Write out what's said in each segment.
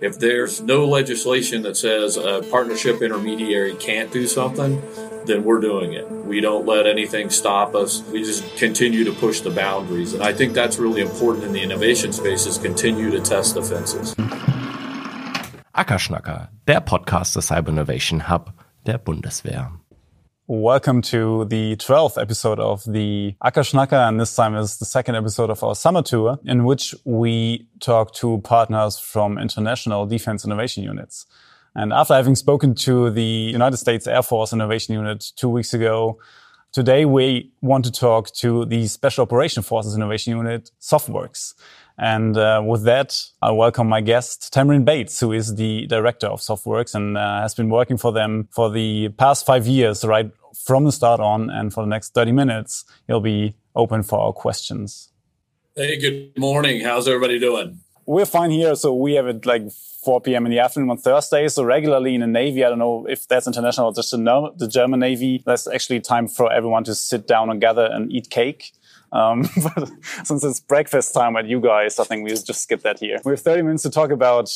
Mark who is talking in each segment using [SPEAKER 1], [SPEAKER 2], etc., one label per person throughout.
[SPEAKER 1] If there's no legislation that says a partnership intermediary can't do something, then we're doing it. We don't let anything stop us. We just continue to push the boundaries. And I think that's really important in the innovation space is continue to test the fences.
[SPEAKER 2] Ackerschnacker, der Podcast des Cyber Innovation Hub der Bundeswehr.
[SPEAKER 3] Welcome to the 12th episode of the Ackerschnacker, and this time is the second episode of our summer tour, in which we talk to partners from international defense innovation units. And after having spoken to the United States Air Force Innovation Unit two weeks ago, today we want to talk to the Special Operation Forces Innovation Unit, SOFWERX. And uh, with that, I welcome my guest, Tamarin Bates, who is the director of SOFWERX and uh, has been working for them for the past five years, right from the start on. And for the next 30 minutes, you'll be open for our questions.
[SPEAKER 1] Hey, good morning. How's everybody doing?
[SPEAKER 3] We're fine here. So we have it like 4 p.m. in the afternoon on Thursday. So regularly in the Navy, I don't know if that's international or just the German Navy, there's actually time for everyone to sit down and gather and eat cake. Um, but since it's breakfast time at you guys, I think we just skip that here. We have 30 minutes to talk about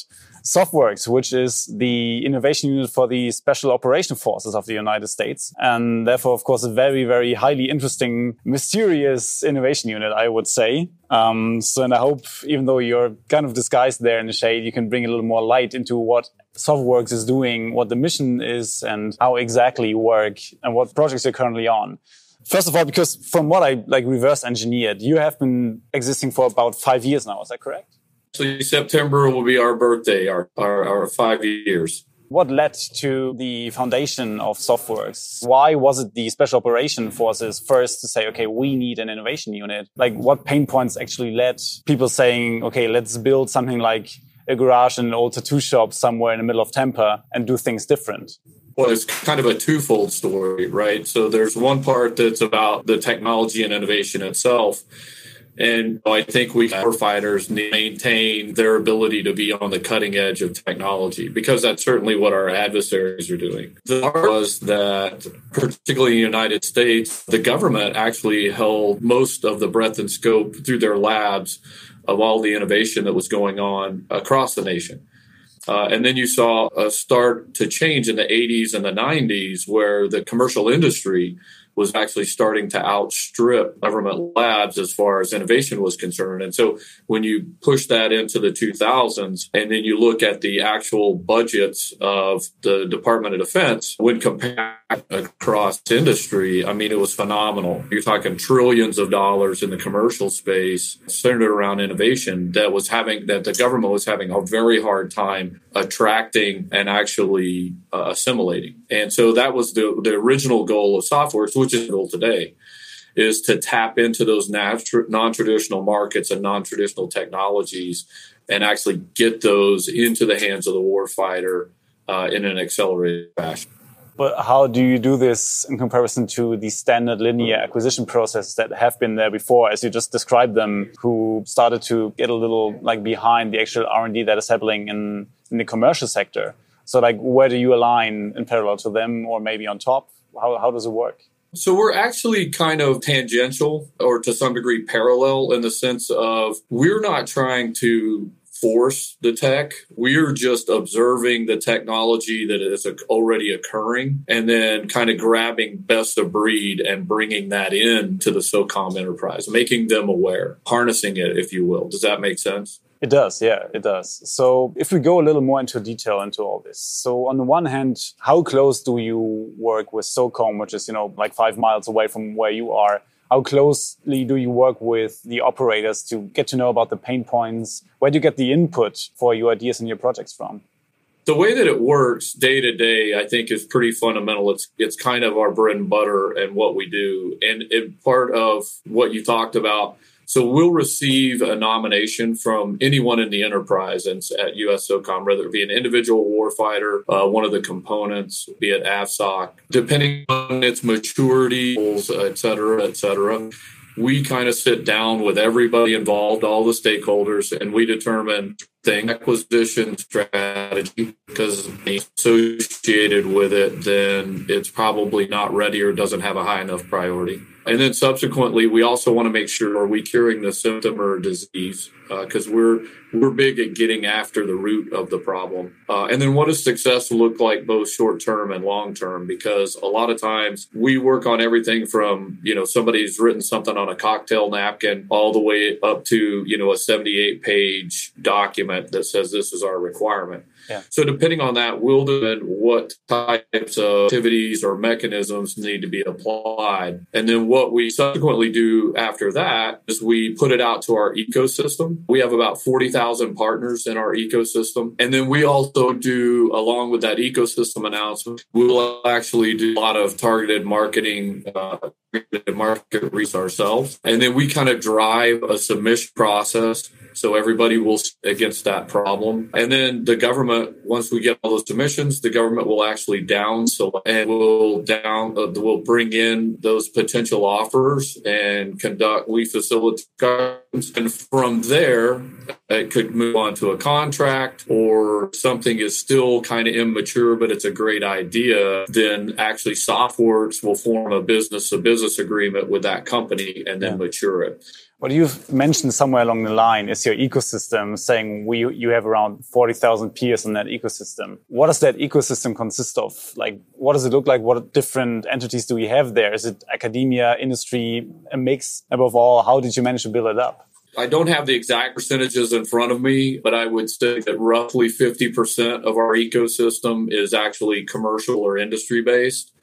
[SPEAKER 3] SOFWERX, which is the innovation unit for the Special Operation Forces of the United States. And therefore, of course, a very, very highly interesting, mysterious innovation unit, I would say. Um, so, and I hope, even though you're kind of disguised there in the shade, you can bring a little more light into what SOFWERX is doing, what the mission is, and how exactly you work, and what projects you're currently on. First of all, because from what I like reverse engineered, you have been existing for about five years now. Is that correct?
[SPEAKER 1] So September will be our birthday, our, our, our five years.
[SPEAKER 3] What led to the foundation of SOFWERX? Why was it the Special Operation Forces first to say, okay, we need an innovation unit? Like what pain points actually led people saying, okay, let's build something like a garage in an old tattoo shop somewhere in the middle of Tampa and do things different?
[SPEAKER 1] Well, it's kind of a twofold story, right? So there's one part that's about the technology and innovation itself and I think we fighters maintain their ability to be on the cutting edge of technology because that's certainly what our adversaries are doing. The part was that, particularly in the United States, the government actually held most of the breadth and scope through their labs of all the innovation that was going on across the nation. Uh, and then you saw a start to change in the 80s and the 90s where the commercial industry was actually starting to outstrip government labs as far as innovation was concerned. And so when you push that into the 2000s and then you look at the actual budgets of the Department of Defense, when compared across industry, I mean, it was phenomenal. You're talking trillions of dollars in the commercial space centered around innovation that was having, that the government was having a very hard time attracting and actually uh, assimilating. And so that was the, the original goal of SOFWERX, which is today, is to tap into those non-traditional markets and non-traditional technologies and actually get those into the hands of the warfighter uh, in an accelerated fashion.
[SPEAKER 3] But how do you do this in comparison to the standard linear acquisition processes that have been there before, as you just described them, who started to get a little like behind the actual R&D that is happening in, in the commercial sector? So like, where do you align in parallel to them or maybe on top? How, how does it work?
[SPEAKER 1] So we're actually kind of tangential or to some degree parallel in the sense of we're not trying to force the tech. We're just observing the technology that is already occurring and then kind of grabbing best of breed and bringing that in to the SOCOM enterprise, making them aware, harnessing it, if you will. Does that make sense?
[SPEAKER 3] It does, yeah, it does. So if we go a little more into detail into all this, so on the one hand, how close do you work with SOCOM, which is, you know, like five miles away from where you are? How closely do you work with the operators to get to know about the pain points? Where do you get the input for your ideas and your projects from?
[SPEAKER 1] The way that it works day to day, I think, is pretty fundamental. It's it's kind of our bread and butter and what we do, and it, part of what you talked about so we'll receive a nomination from anyone in the enterprise and at US SOCOM, whether it be an individual warfighter, uh, one of the components, be it AFSOC, depending on its maturity, et cetera, et cetera. We kind of sit down with everybody involved, all the stakeholders, and we determine thing acquisition strategy because associated with it, then it's probably not ready or doesn't have a high enough priority. And then subsequently, we also want to make sure are we curing the symptom or disease because uh, we're we're big at getting after the root of the problem. Uh, and then what does success look like both short term and long term? Because a lot of times we work on everything from, you know, somebody's written something on a cocktail napkin all the way up to, you know, a 78 page document that says this is our requirement. So depending on that, we'll determine what types of activities or mechanisms need to be applied. And then what we subsequently do after that is we put it out to our ecosystem. We have about 40,000 partners in our ecosystem. And then we also do, along with that ecosystem announcement, we'll actually do a lot of targeted marketing, uh, market research ourselves. And then we kind of drive a submission process so everybody will against that problem. And then the government, once we get all those submissions, the government will actually down select and will down, uh, will bring in those potential offers and conduct, we facilitate and from there, it could move on to a contract or something is still kind of immature, but it's a great idea. Then actually SOFWERX will form a business, a business agreement with that company and then yeah. mature it.
[SPEAKER 3] What you've mentioned somewhere along the line is your ecosystem, saying we you have around forty thousand peers in that ecosystem. What does that ecosystem consist of? Like, what does it look like? What different entities do we have there? Is it academia, industry, a mix? Above all, how did you manage to build it up?
[SPEAKER 1] I don't have the exact percentages in front of me, but I would say that roughly 50% of our ecosystem is actually commercial or industry based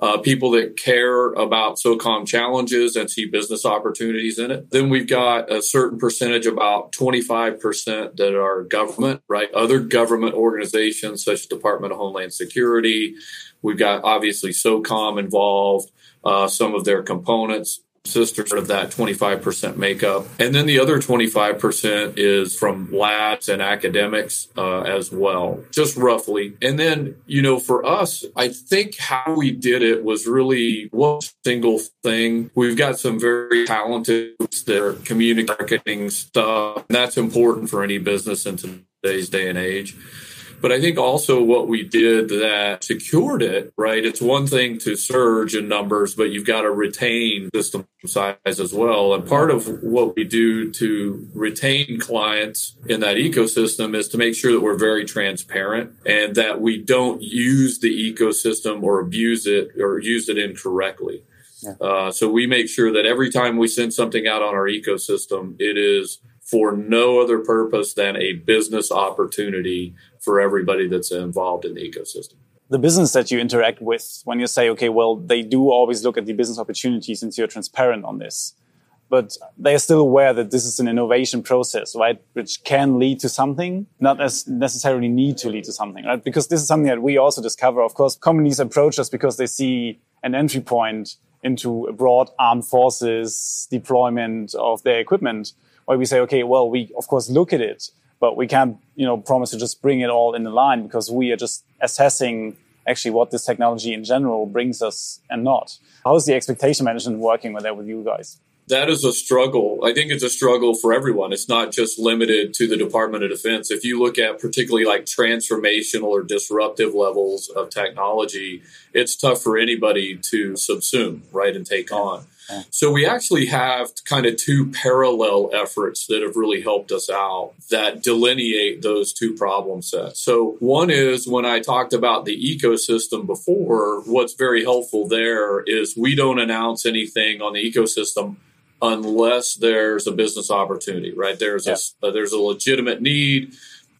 [SPEAKER 1] uh, people that care about SOCOM challenges and see business opportunities in it. Then we've got a certain percentage, about 25% that are government, right? Other government organizations such as Department of Homeland Security. We've got obviously SOCOM involved, uh, some of their components sisters of that 25% makeup. And then the other 25% is from labs and academics uh, as well, just roughly. And then, you know, for us, I think how we did it was really one single thing. We've got some very talented that are communicating stuff. And that's important for any business in today's day and age. But I think also what we did that secured it, right? It's one thing to surge in numbers, but you've got to retain system size as well. And part of what we do to retain clients in that ecosystem is to make sure that we're very transparent and that we don't use the ecosystem or abuse it or use it incorrectly. Yeah. Uh, so we make sure that every time we send something out on our ecosystem, it is for no other purpose than a business opportunity for everybody that's involved in the ecosystem.
[SPEAKER 3] The business that you interact with, when you say, okay, well, they do always look at the business opportunities since you're transparent on this, but they're still aware that this is an innovation process, right? Which can lead to something, not as necessarily need to lead to something, right? Because this is something that we also discover. Of course, companies approach us because they see an entry point into a broad armed forces deployment of their equipment where we say, okay, well, we of course look at it, but we can't, you know, promise to just bring it all in the line because we are just assessing actually what this technology in general brings us and not. How is the expectation management working with that with you guys?
[SPEAKER 1] That is a struggle. I think it's a struggle for everyone. It's not just limited to the Department of Defense. If you look at particularly like transformational or disruptive levels of technology, it's tough for anybody to subsume, right, and take on. So we actually have kind of two parallel efforts that have really helped us out that delineate those two problem sets. So one is when I talked about the ecosystem before, what's very helpful there is we don't announce anything on the ecosystem unless there's a business opportunity, right? There's yeah. a uh, there's a legitimate need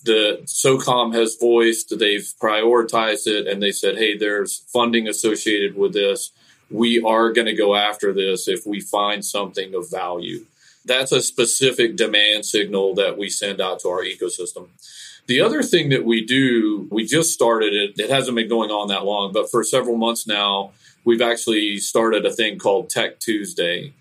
[SPEAKER 1] the SOCOM has voiced, they've prioritized it, and they said, hey, there's funding associated with this we are going to go after this if we find something of value. That's a specific demand signal that we send out to our ecosystem. The other thing that we do, we just started it, it hasn't been going on that long, but for several months now, we've actually started a thing called Tech Tuesday.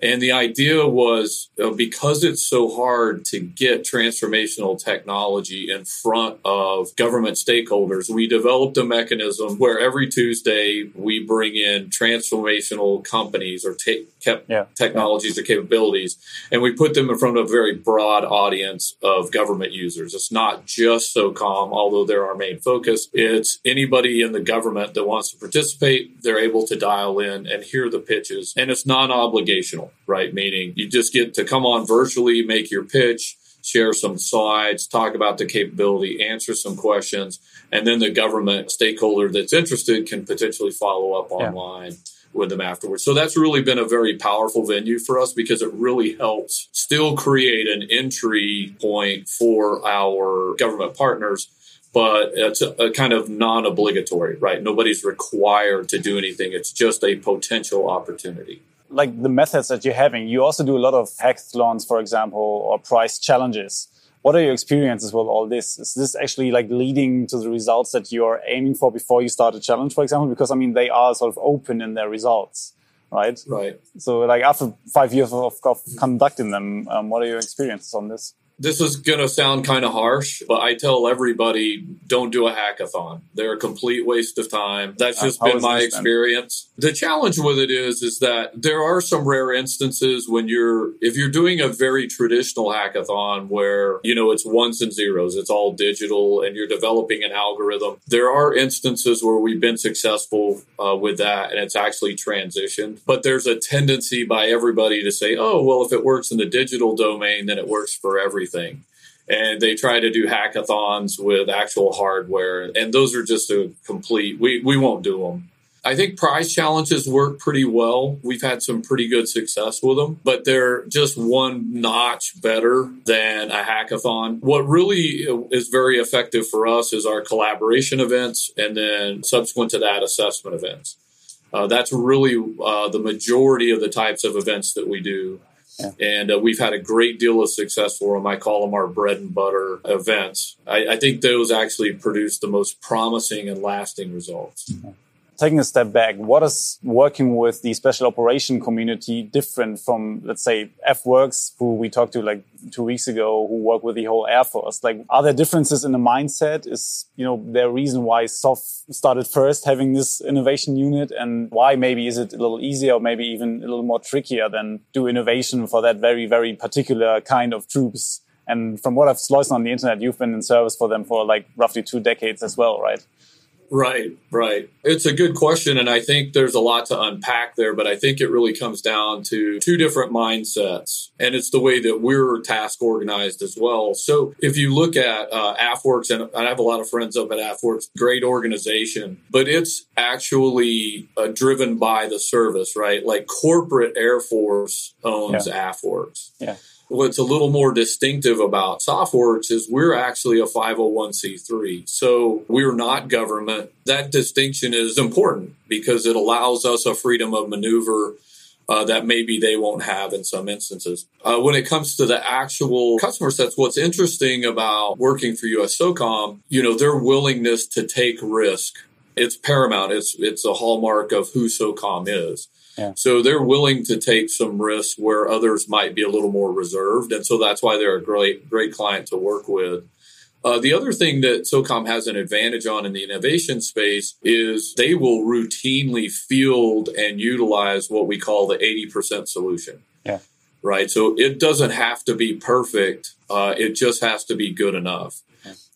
[SPEAKER 1] And the idea was uh, because it's so hard to get transformational technology in front of government stakeholders, we developed a mechanism where every Tuesday we bring in transformational companies or te- yeah. technologies or capabilities, and we put them in front of a very broad audience of government users. It's not just SOCOM, although they're our main focus. It's anybody in the government that wants to participate. They're able to dial in and hear the pitches, and it's non obligational right? Meaning you just get to come on virtually, make your pitch. share some slides, talk about the capability, answer some questions, and then the government stakeholder that's interested can potentially follow up online. Yeah with them afterwards. So that's really been a very powerful venue for us because it really helps still create an entry point for our government partners. But it's a, a kind of non obligatory, right? Nobody's required to do anything. It's just a potential opportunity
[SPEAKER 3] like the methods that you're having, you also do a lot of hackathons, for example, or prize challenges. What are your experiences with all this? Is this actually like leading to the results that you're aiming for before you start a challenge, for example? Because I mean, they are sort of open in their results, right?
[SPEAKER 1] Right.
[SPEAKER 3] So, like after five years of, of conducting them, um, what are your experiences on this?
[SPEAKER 1] This is going to sound kind of harsh, but I tell everybody don't do a hackathon. They're a complete waste of time. That's just been my experience. The challenge with it is is that there are some rare instances when you're if you're doing a very traditional hackathon where, you know, it's ones and zeros, it's all digital and you're developing an algorithm. There are instances where we've been successful uh, with that and it's actually transitioned, but there's a tendency by everybody to say, "Oh, well if it works in the digital domain, then it works for everything." Everything. And they try to do hackathons with actual hardware. And those are just a complete, we, we won't do them. I think prize challenges work pretty well. We've had some pretty good success with them, but they're just one notch better than a hackathon. What really is very effective for us is our collaboration events and then subsequent to that, assessment events. Uh, that's really uh, the majority of the types of events that we do. Yeah. And uh, we've had a great deal of success for them. I call them our bread and butter events. I, I think those actually produce the most promising and lasting results. Mm-hmm
[SPEAKER 3] taking a step back, what is working with the special operation community different from, let's say, F-Works, who we talked to like two weeks ago, who work with the whole Air Force? Like, are there differences in the mindset? Is, you know, there reason why SOF started first having this innovation unit and why maybe is it a little easier or maybe even a little more trickier than do innovation for that very, very particular kind of troops? And from what I've sliced on the internet, you've been in service for them for like roughly two decades as well, right?
[SPEAKER 1] Right, right. It's a good question. And I think there's a lot to unpack there, but I think it really comes down to two different mindsets. And it's the way that we're task organized as well. So if you look at uh, AFWERX, and I have a lot of friends up at AFWERX, great organization, but it's actually uh, driven by the service, right? Like corporate Air Force owns yeah. AFWERX.
[SPEAKER 3] Yeah.
[SPEAKER 1] What's a little more distinctive about SOFWERX is we're actually a 501c3. So we're not government. That distinction is important because it allows us a freedom of maneuver uh, that maybe they won't have in some instances. Uh, when it comes to the actual customer sets, what's interesting about working for US SOCOM, you know, their willingness to take risk. It's paramount. It's it's a hallmark of who SOCOM is.
[SPEAKER 3] Yeah.
[SPEAKER 1] So they're willing to take some risks where others might be a little more reserved. And so that's why they're a great, great client to work with. Uh, the other thing that SOCOM has an advantage on in the innovation space is they will routinely field and utilize what we call the 80% solution.
[SPEAKER 3] Yeah.
[SPEAKER 1] Right. So it doesn't have to be perfect. Uh, it just has to be good enough.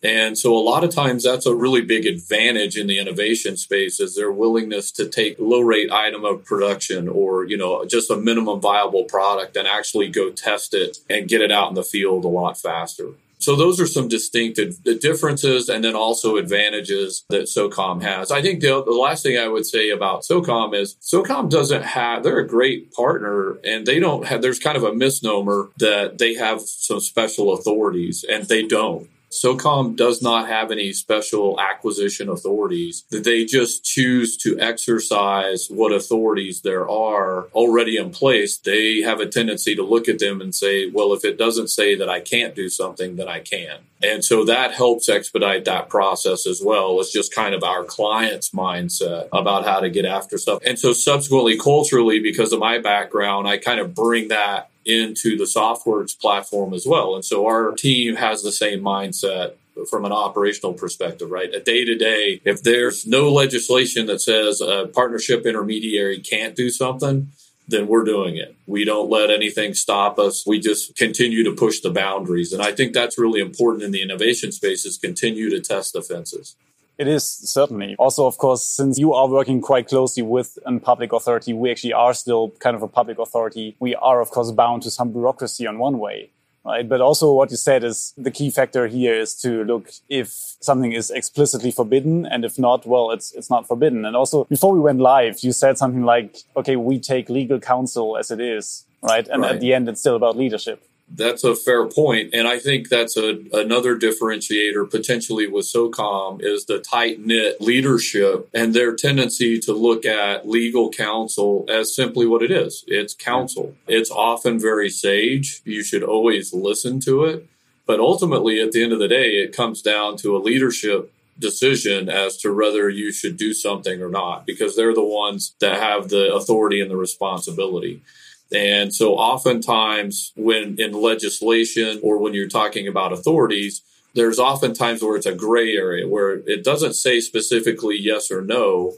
[SPEAKER 1] And so a lot of times that's a really big advantage in the innovation space is their willingness to take low rate item of production or, you know, just a minimum viable product and actually go test it and get it out in the field a lot faster. So those are some distinct differences and then also advantages that SOCOM has. I think the, the last thing I would say about SOCOM is SOCOM doesn't have, they're a great partner and they don't have, there's kind of a misnomer that they have some special authorities and they don't. SOCOM does not have any special acquisition authorities. That they just choose to exercise what authorities there are already in place. They have a tendency to look at them and say, well, if it doesn't say that I can't do something, then I can. And so that helps expedite that process as well. It's just kind of our client's mindset about how to get after stuff. And so subsequently, culturally, because of my background, I kind of bring that into the SOFWERX platform as well. And so our team has the same mindset from an operational perspective, right? A day to day, if there's no legislation that says a partnership intermediary can't do something, then we're doing it. We don't let anything stop us. We just continue to push the boundaries. And I think that's really important in the innovation space is continue to test the fences.
[SPEAKER 3] It is certainly. Also, of course, since you are working quite closely with a public authority, we actually are still kind of a public authority. We are, of course, bound to some bureaucracy on one way. right? But also what you said is the key factor here is to look if something is explicitly forbidden. And if not, well, it's, it's not forbidden. And also before we went live, you said something like, okay, we take legal counsel as it is, right? And right. at the end, it's still about leadership.
[SPEAKER 1] That's a fair point, and I think that's a another differentiator potentially with SOCOM is the tight knit leadership and their tendency to look at legal counsel as simply what it is. It's counsel. It's often very sage. You should always listen to it, but ultimately, at the end of the day, it comes down to a leadership decision as to whether you should do something or not because they're the ones that have the authority and the responsibility. And so oftentimes when in legislation or when you're talking about authorities, there's oftentimes where it's a gray area where it doesn't say specifically yes or no,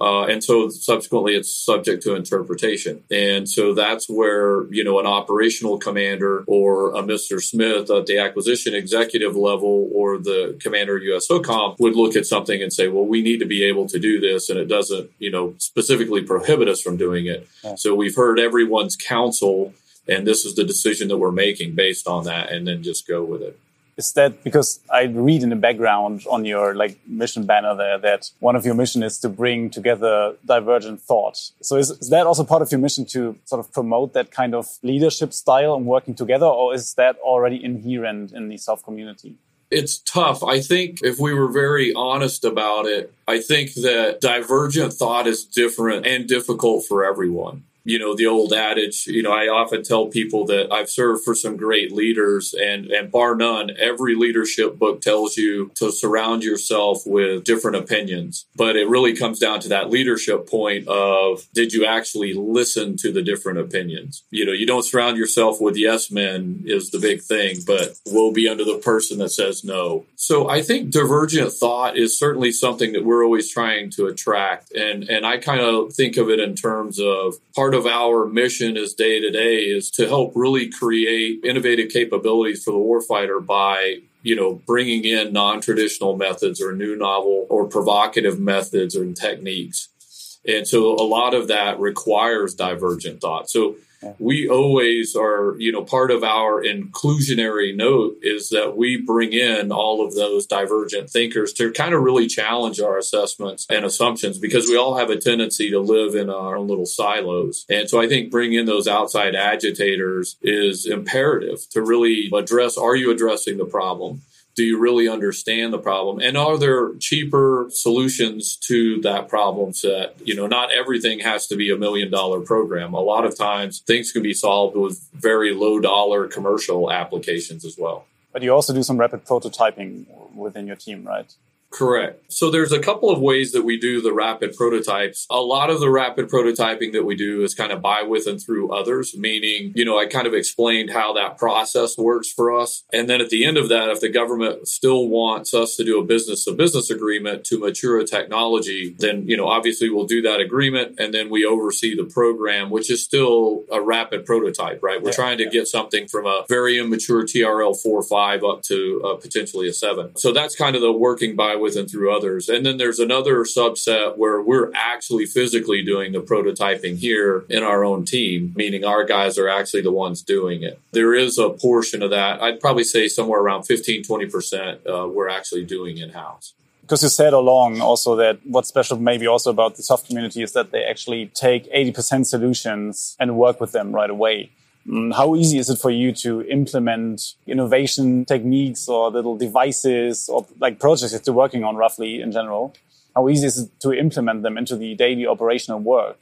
[SPEAKER 1] uh, and so subsequently it's subject to interpretation. And so that's where, you know, an operational commander or a Mr. Smith at the acquisition executive level or the commander of USSOCOM would look at something and say, well, we need to be able to do this. And it doesn't, you know, specifically prohibit us from doing it. Yeah. So we've heard everyone's counsel and this is the decision that we're making based on that and then just go with it
[SPEAKER 3] is that because I read in the background on your like mission banner there that one of your mission is to bring together divergent thought. So is, is that also part of your mission to sort of promote that kind of leadership style and working together, or is that already inherent in the SOF community?
[SPEAKER 1] It's tough. I think if we were very honest about it, I think that divergent thought is different and difficult for everyone you know the old adage you know i often tell people that i've served for some great leaders and and bar none every leadership book tells you to surround yourself with different opinions. But it really comes down to that leadership point of did you actually listen to the different opinions? You know you don't surround yourself with yes men is the big thing but we'll be under the person that says no. So i think divergent thought is certainly something that we're always trying to attract. And and i kind of think of it in terms of part part of our mission as day to day is to help really create innovative capabilities for the warfighter by you know bringing in non-traditional methods or new novel or provocative methods and techniques. And so a lot of that requires divergent thought. So we always are, you know, part of our inclusionary note is that we bring in all of those divergent thinkers to kind of really challenge our assessments and assumptions because we all have a tendency to live in our own little silos. And so I think bringing in those outside agitators is imperative to really address are you addressing the problem? Do you really understand the problem? And are there cheaper solutions to that problem set? You know not everything has to be a million dollar program. A lot of times things can be solved with very low dollar commercial applications as well.
[SPEAKER 3] But you also do some rapid prototyping within your team right
[SPEAKER 1] Correct. So there's a couple of ways that we do the rapid prototypes. A lot of the rapid prototyping that we do is kind of by with and through others, meaning, you know, I kind of explained how that process works for us. And then at the end of that, if the government still wants us to do a business to business agreement to mature a technology, then, you know, obviously we'll do that agreement and then we oversee the program, which is still a rapid prototype, right? We're yeah, trying to yeah. get something from a very immature TRL 4 5 up to uh, potentially a 7. So that's kind of the working by with and through others. And then there's another subset where we're actually physically doing the prototyping here in our own team, meaning our guys are actually the ones doing it. There is a portion of that. I'd probably say somewhere around 15, 20% uh, we're actually doing in house
[SPEAKER 3] because you said along also that what's special maybe also about the SOF community is that they actually take 80% solutions and work with them right away. Mm, how easy is it for you to implement innovation techniques or little devices or like projects that you're working on roughly in general? How easy is it to implement them into the daily operational work?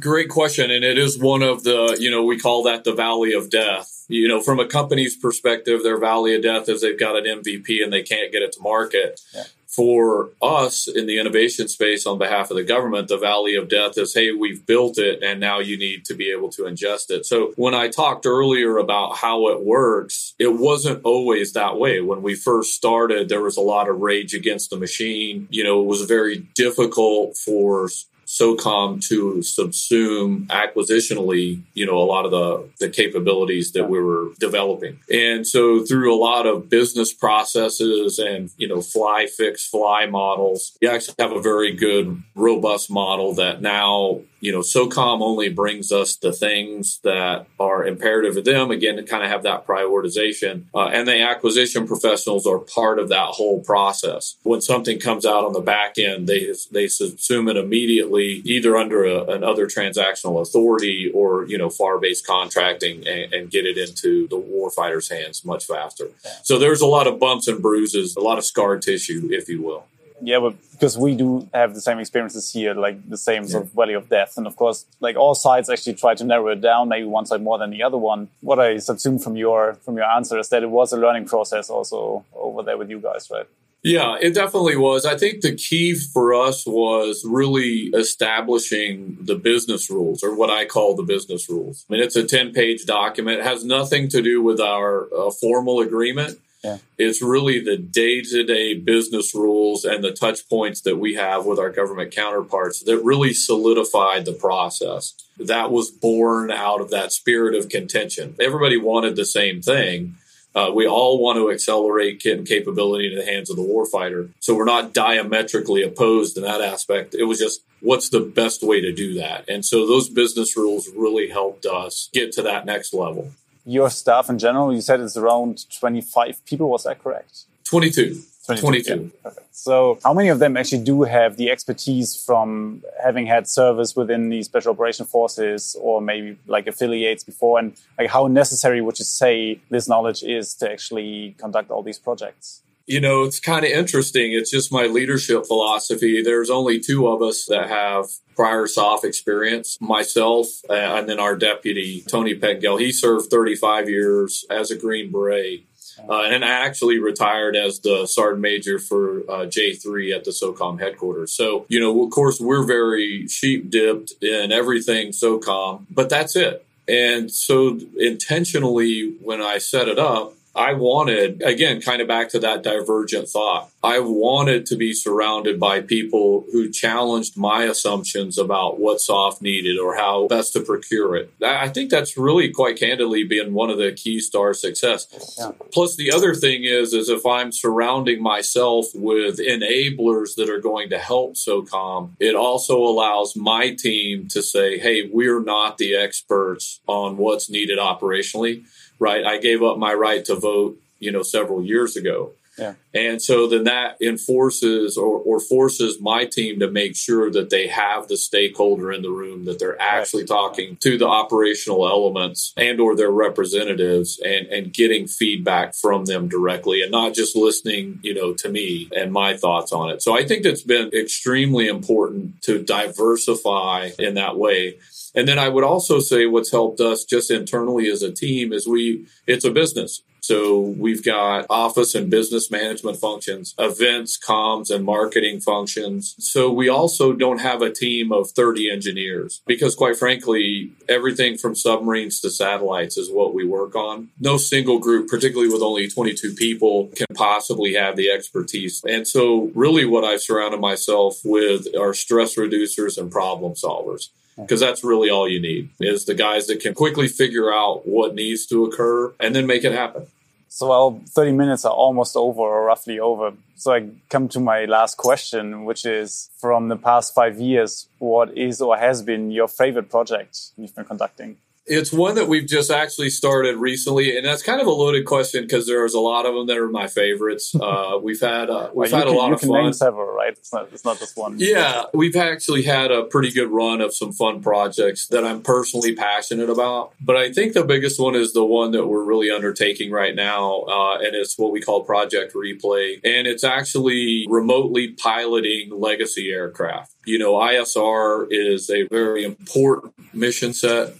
[SPEAKER 1] Great question. And it is one of the, you know, we call that the valley of death. You know, from a company's perspective, their valley of death is they've got an MVP and they can't get it to market. Yeah for us in the innovation space on behalf of the government, the valley of death is, hey, we've built it and now you need to be able to ingest it. So when I talked earlier about how it works, it wasn't always that way. When we first started, there was a lot of rage against the machine. You know, it was very difficult for SOCOM to subsume acquisitionally, you know, a lot of the, the capabilities that we were developing. And so through a lot of business processes and, you know, fly, fix, fly models, you actually have a very good, robust model that now you know, SOCOM only brings us the things that are imperative to them, again, to kind of have that prioritization. Uh, and the acquisition professionals are part of that whole process. When something comes out on the back end, they, they subsume it immediately, either under a, another transactional authority or, you know, FAR based contracting and, and, get it into the warfighter's hands much faster. So there's a lot of bumps and bruises, a lot of scar tissue, if you will.
[SPEAKER 3] Yeah, but because we do have the same experiences here, like the same sort of valley of death. And of course, like all sides actually try to narrow it down, maybe one side more than the other one. What I subsume from your from your answer is that it was a learning process also over there with you guys, right?
[SPEAKER 1] Yeah, it definitely was. I think the key for us was really establishing the business rules, or what I call the business rules. I mean, it's a 10 page document. It has nothing to do with our uh, formal agreement. Yeah. It's really the day to day business rules and the touch points that we have with our government counterparts that really solidified the process. That was born out of that spirit of contention. Everybody wanted the same thing. Uh, we all want to accelerate kit and capability in the hands of the warfighter. So we're not diametrically opposed in that aspect. It was just what's the best way to do that. And so those business rules really helped us get to that next level
[SPEAKER 3] your staff in general, you said it's around 25 people. Was that correct?
[SPEAKER 1] 22. 22. 22.
[SPEAKER 3] Yeah, so, how many of them actually do have the expertise from having had service within the special operation forces or maybe like affiliates before? And like, how necessary would you say this knowledge is to actually conduct all these projects?
[SPEAKER 1] You know, it's kind of interesting. It's just my leadership philosophy. There's only two of us that have prior SOF experience, myself uh, and then our deputy, Tony Petgill. He served 35 years as a Green Beret. Uh, and I actually retired as the sergeant major for uh, J3 at the SOCOM headquarters. So, you know, of course, we're very sheep dipped in everything SOCOM, but that's it. And so intentionally, when I set it up, I wanted, again, kind of back to that divergent thought. I wanted to be surrounded by people who challenged my assumptions about what SOF needed or how best to procure it. I think that's really quite candidly been one of the keys to our success. Yeah. Plus, the other thing is, is if I'm surrounding myself with enablers that are going to help SOCOM, it also allows my team to say, hey, we're not the experts on what's needed operationally right? I gave up my right to vote, you know, several years ago. Yeah. And so then that enforces or, or forces my team to make sure that they have the stakeholder in the room, that they're actually right. talking to the operational elements and or their representatives and, and getting feedback from them directly and not just listening, you know, to me and my thoughts on it. So I think that's been extremely important to diversify in that way. And then I would also say what's helped us just internally as a team is we, it's a business. So we've got office and business management functions, events, comms, and marketing functions. So we also don't have a team of 30 engineers because quite frankly, everything from submarines to satellites is what we work on. No single group, particularly with only 22 people, can possibly have the expertise. And so really what I've surrounded myself with are stress reducers and problem solvers because that's really all you need is the guys that can quickly figure out what needs to occur and then make it happen.
[SPEAKER 3] So, well, 30 minutes are almost over or roughly over. So I come to my last question, which is from the past five years, what is or has been your favorite project you've been conducting?
[SPEAKER 1] It's one that we've just actually started recently, and that's kind of a loaded question because there's a lot of them that are my favorites. Uh, we've had uh, we've well, had
[SPEAKER 3] can,
[SPEAKER 1] a lot of fun.
[SPEAKER 3] Several, right? It's not it's not just one.
[SPEAKER 1] Yeah, we've actually had a pretty good run of some fun projects that I'm personally passionate about. But I think the biggest one is the one that we're really undertaking right now, uh, and it's what we call Project Replay, and it's actually remotely piloting legacy aircraft. You know, ISR is a very important mission set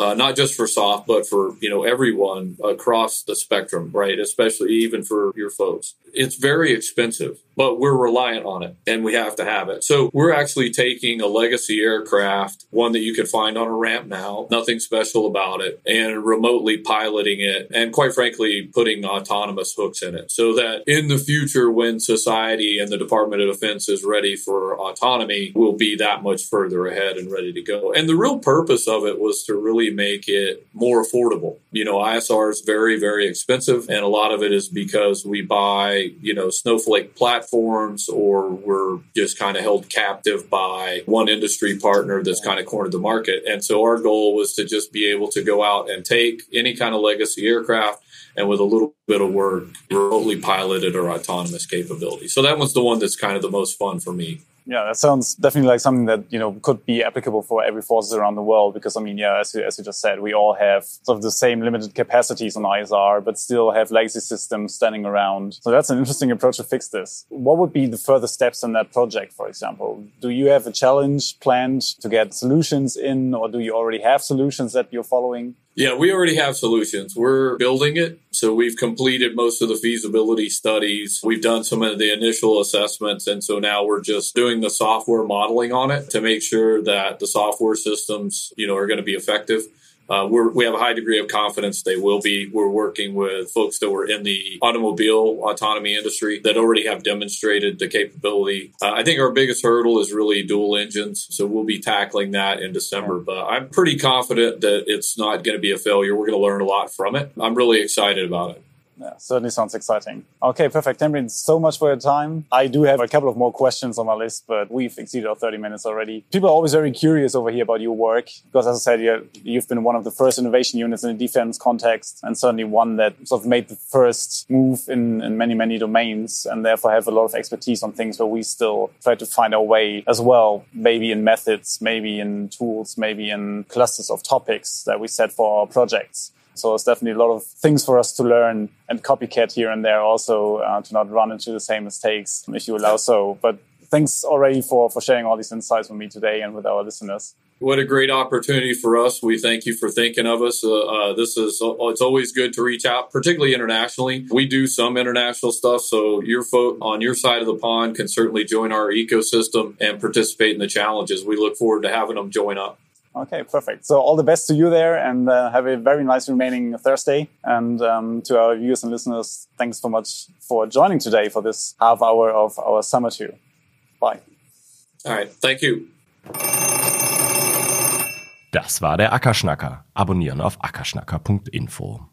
[SPEAKER 1] uh, not just for SOF, but for you know everyone across the spectrum, right? Especially even for your folks. It's very expensive but we're reliant on it and we have to have it. So we're actually taking a legacy aircraft, one that you could find on a ramp now, nothing special about it, and remotely piloting it and quite frankly, putting autonomous hooks in it so that in the future, when society and the Department of Defense is ready for autonomy, we'll be that much further ahead and ready to go. And the real purpose of it was to really make it more affordable. You know, ISR is very, very expensive, and a lot of it is because we buy, you know, snowflake platforms or we're just kind of held captive by one industry partner that's kind of cornered the market. And so our goal was to just be able to go out and take any kind of legacy aircraft and with a little bit of work, remotely piloted or autonomous capability. So that was the one that's kind of the most fun for me.
[SPEAKER 3] Yeah, that sounds definitely like something that you know could be applicable for every forces around the world. Because I mean, yeah, as you, as you just said, we all have sort of the same limited capacities on ISR, but still have legacy systems standing around. So that's an interesting approach to fix this. What would be the further steps in that project, for example? Do you have a challenge planned to get solutions in, or do you already have solutions that you're following?
[SPEAKER 1] Yeah, we already have solutions. We're building it. So we've completed most of the feasibility studies. We've done some of the initial assessments. And so now we're just doing the software modeling on it to make sure that the software systems, you know, are going to be effective. Uh, we have a high degree of confidence they will be. We're working with folks that were in the automobile autonomy industry that already have demonstrated the capability. Uh, I think our biggest hurdle is really dual engines. So we'll be tackling that in December. But I'm pretty confident that it's not going to be a failure. We're going to learn a lot from it. I'm really excited about it.
[SPEAKER 3] Yeah, certainly sounds exciting. Okay, perfect. Tamrin, so much for your time. I do have a couple of more questions on my list, but we've exceeded our 30 minutes already. People are always very curious over here about your work because, as I said, you've been one of the first innovation units in the defense context and certainly one that sort of made the first move in, in many, many domains and therefore have a lot of expertise on things where we still try to find our way as well, maybe in methods, maybe in tools, maybe in clusters of topics that we set for our projects. So it's definitely a lot of things for us to learn and copycat here and there also uh, to not run into the same mistakes if you allow so. But thanks already for, for sharing all these insights with me today and with our listeners.
[SPEAKER 1] What a great opportunity for us. We thank you for thinking of us. Uh, uh, this is, uh, it's always good to reach out, particularly internationally. We do some international stuff. So your folk on your side of the pond can certainly join our ecosystem and participate in the challenges. We look forward to having them join up.
[SPEAKER 3] Okay, perfect. So all the best to you there and uh, have a very nice remaining Thursday. And um, to our viewers and listeners, thanks so much for joining today for this half hour of our summer tour. Bye.
[SPEAKER 1] All right. Thank you.
[SPEAKER 2] Das war der Ackerschnacker. Abonnieren auf ackerschnacker.info.